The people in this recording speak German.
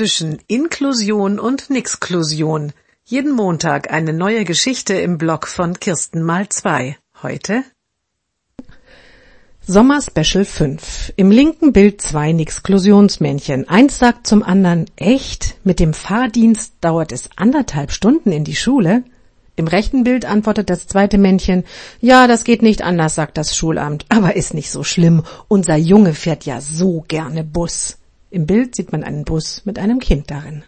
zwischen Inklusion und Nixklusion. Jeden Montag eine neue Geschichte im Blog von Kirsten mal zwei. Heute Sommer Special 5. Im linken Bild zwei Nixklusionsmännchen. Eins sagt zum anderen, echt? Mit dem Fahrdienst dauert es anderthalb Stunden in die Schule? Im rechten Bild antwortet das zweite Männchen, ja, das geht nicht anders, sagt das Schulamt, aber ist nicht so schlimm. Unser Junge fährt ja so gerne Bus. Im Bild sieht man einen Bus mit einem Kind darin.